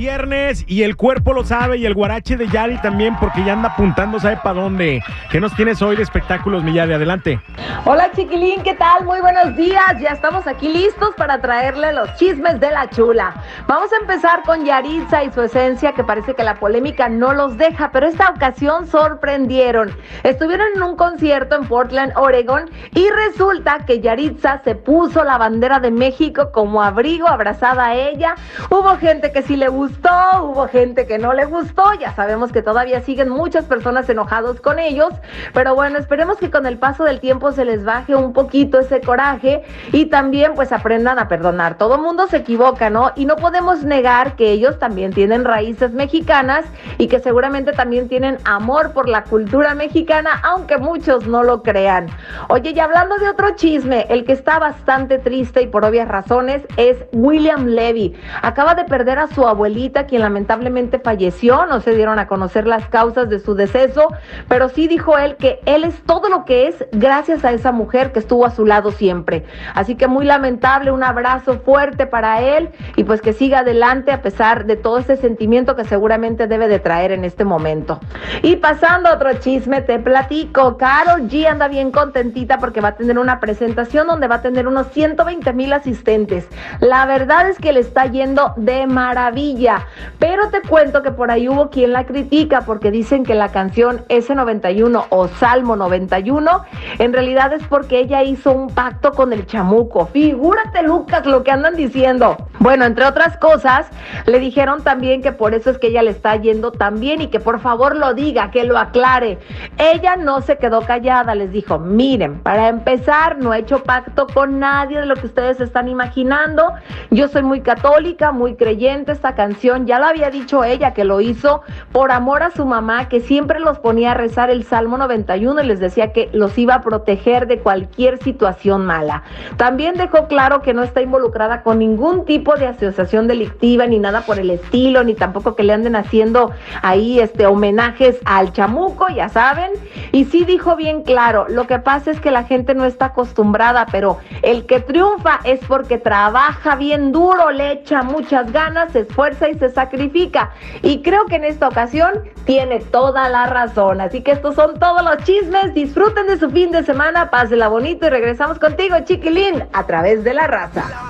Viernes y el cuerpo lo sabe y el guarache de Yari también porque ya anda apuntando, sabe para dónde. ¿Qué nos tienes hoy de espectáculos, mi Yari? Adelante. Hola chiquilín, ¿qué tal? Muy buenos días. Ya estamos aquí listos para traerle los chismes de la chula. Vamos a empezar con Yaritza y su esencia que parece que la polémica no los deja, pero esta ocasión sorprendieron. Estuvieron en un concierto en Portland, Oregon y resulta que Yaritza se puso la bandera de México como abrigo abrazada a ella. Hubo gente que sí le gustó, hubo gente que no le gustó, ya sabemos que todavía siguen muchas personas enojados con ellos, pero bueno, esperemos que con el paso del tiempo se les baje un poquito ese coraje y también pues aprendan a perdonar. Todo mundo se equivoca, ¿no? Y no podemos negar que ellos también tienen raíces mexicanas y que seguramente también tienen amor por la cultura mexicana, aunque muchos no lo crean. Oye, y hablando de otro chisme, el que está bastante triste y por obvias razones es William Levy. Acaba de perder a su quien lamentablemente falleció. No se dieron a conocer las causas de su deceso, pero sí dijo él que él es todo lo que es gracias a esa mujer que estuvo a su lado siempre. Así que muy lamentable, un abrazo fuerte para él y pues que siga adelante a pesar de todo ese sentimiento que seguramente debe de traer en este momento. Y pasando a otro chisme, te platico. Carol G anda bien contentita porque va a tener una presentación donde va a tener unos 120 mil asistentes. La verdad es que le está yendo de maravilla pero te cuento que por ahí hubo quien la critica porque dicen que la canción S91 o Salmo 91 en realidad es porque ella hizo un pacto con el chamuco. Figúrate, Lucas, lo que andan diciendo. Bueno, entre otras cosas, le dijeron también que por eso es que ella le está yendo tan bien y que por favor lo diga, que lo aclare. Ella no se quedó callada, les dijo, miren, para empezar, no he hecho pacto con nadie de lo que ustedes están imaginando. Yo soy muy católica, muy creyente, esta canción ya lo había dicho ella que lo hizo por amor a su mamá, que siempre los ponía a rezar el Salmo 91 y les decía que los iba a proteger de cualquier situación mala. También dejó claro que no está involucrada con ningún tipo de asociación delictiva ni nada por el estilo, ni tampoco que le anden haciendo ahí este homenajes al chamuco, ya saben. Y sí dijo bien claro, lo que pasa es que la gente no está acostumbrada, pero el que triunfa es porque trabaja bien duro, le echa muchas ganas, se esfuerza y se sacrifica. Y creo que en esta ocasión tiene toda la razón. Así que estos son todos los chismes. Disfruten de su fin de semana, pásela bonito y regresamos contigo, chiquilín, a través de. La raza.